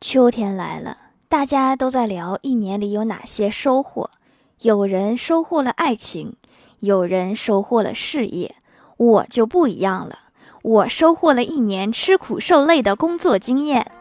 秋天来了大家都在聊一年里有哪些收获。有人收获了爱情有人收获了事业我就不一样了。我收获了一年吃苦受累的工作经验。